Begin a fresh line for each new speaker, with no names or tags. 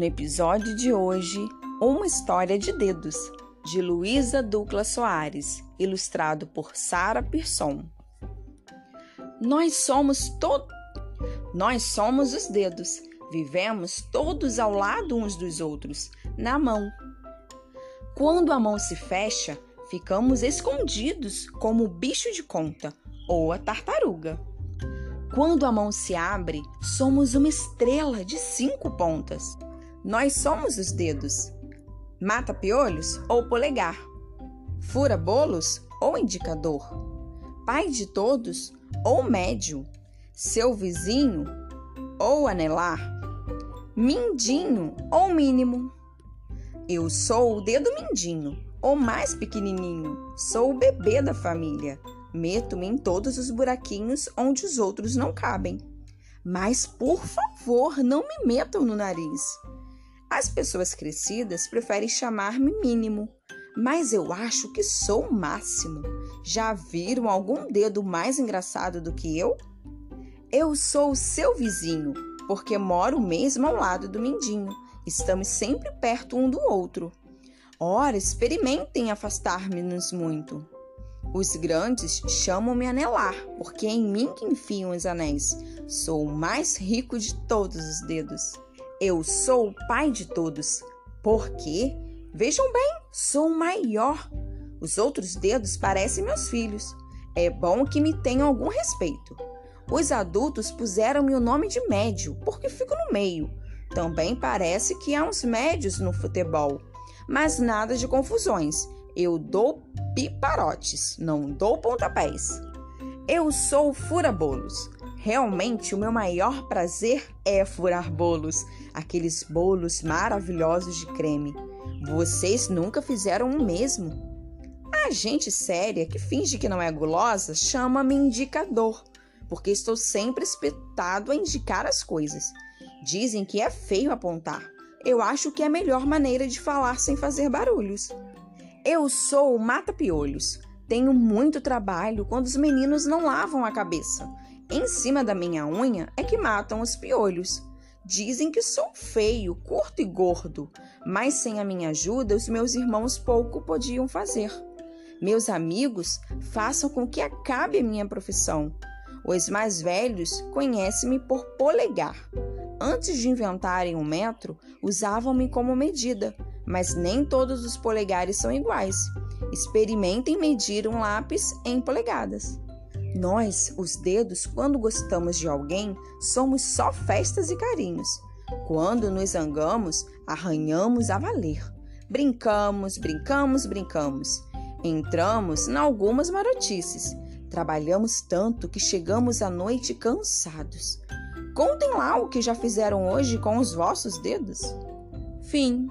No episódio de hoje, Uma História de Dedos, de Luísa Douglas Soares, ilustrado por Sara Persson. Nós somos to... Nós somos os dedos. Vivemos todos ao lado uns dos outros, na mão. Quando a mão se fecha, ficamos escondidos como o bicho de conta ou a tartaruga. Quando a mão se abre, somos uma estrela de cinco pontas. Nós somos os dedos. Mata piolhos ou polegar. Fura bolos ou indicador. Pai de todos ou médio. Seu vizinho ou anelar. Mindinho ou mínimo. Eu sou o dedo mindinho, ou mais pequenininho. Sou o bebê da família. Meto-me em todos os buraquinhos onde os outros não cabem. Mas, por favor, não me metam no nariz. As pessoas crescidas preferem chamar-me mínimo, mas eu acho que sou o máximo. Já viram algum dedo mais engraçado do que eu? Eu sou o seu vizinho, porque moro mesmo ao lado do Mindinho. Estamos sempre perto um do outro. Ora, experimentem afastar-nos muito. Os grandes chamam-me anelar, porque é em mim que enfiam os anéis. Sou o mais rico de todos os dedos. Eu sou o pai de todos, porque, vejam bem, sou o maior. Os outros dedos parecem meus filhos. É bom que me tenham algum respeito. Os adultos puseram-me o nome de médio, porque fico no meio. Também parece que há uns médios no futebol. Mas nada de confusões. Eu dou piparotes, não dou pontapés. Eu sou fura-bolos. Realmente, o meu maior prazer é furar bolos, aqueles bolos maravilhosos de creme. Vocês nunca fizeram o mesmo? A gente séria que finge que não é gulosa chama-me indicador, porque estou sempre espetado a indicar as coisas. Dizem que é feio apontar. Eu acho que é a melhor maneira de falar sem fazer barulhos. Eu sou o mata-piolhos. Tenho muito trabalho quando os meninos não lavam a cabeça. Em cima da minha unha é que matam os piolhos. Dizem que sou feio, curto e gordo, mas sem a minha ajuda os meus irmãos pouco podiam fazer. Meus amigos façam com que acabe a minha profissão. Os mais velhos conhecem-me por polegar. Antes de inventarem o um metro, usavam-me como medida mas nem todos os polegares são iguais. Experimentem medir um lápis em polegadas. Nós, os dedos, quando gostamos de alguém, somos só festas e carinhos. Quando nos zangamos, arranhamos a valer. Brincamos, brincamos, brincamos. Entramos em algumas marotices. Trabalhamos tanto que chegamos à noite cansados. Contem lá o que já fizeram hoje com os vossos dedos. Fim.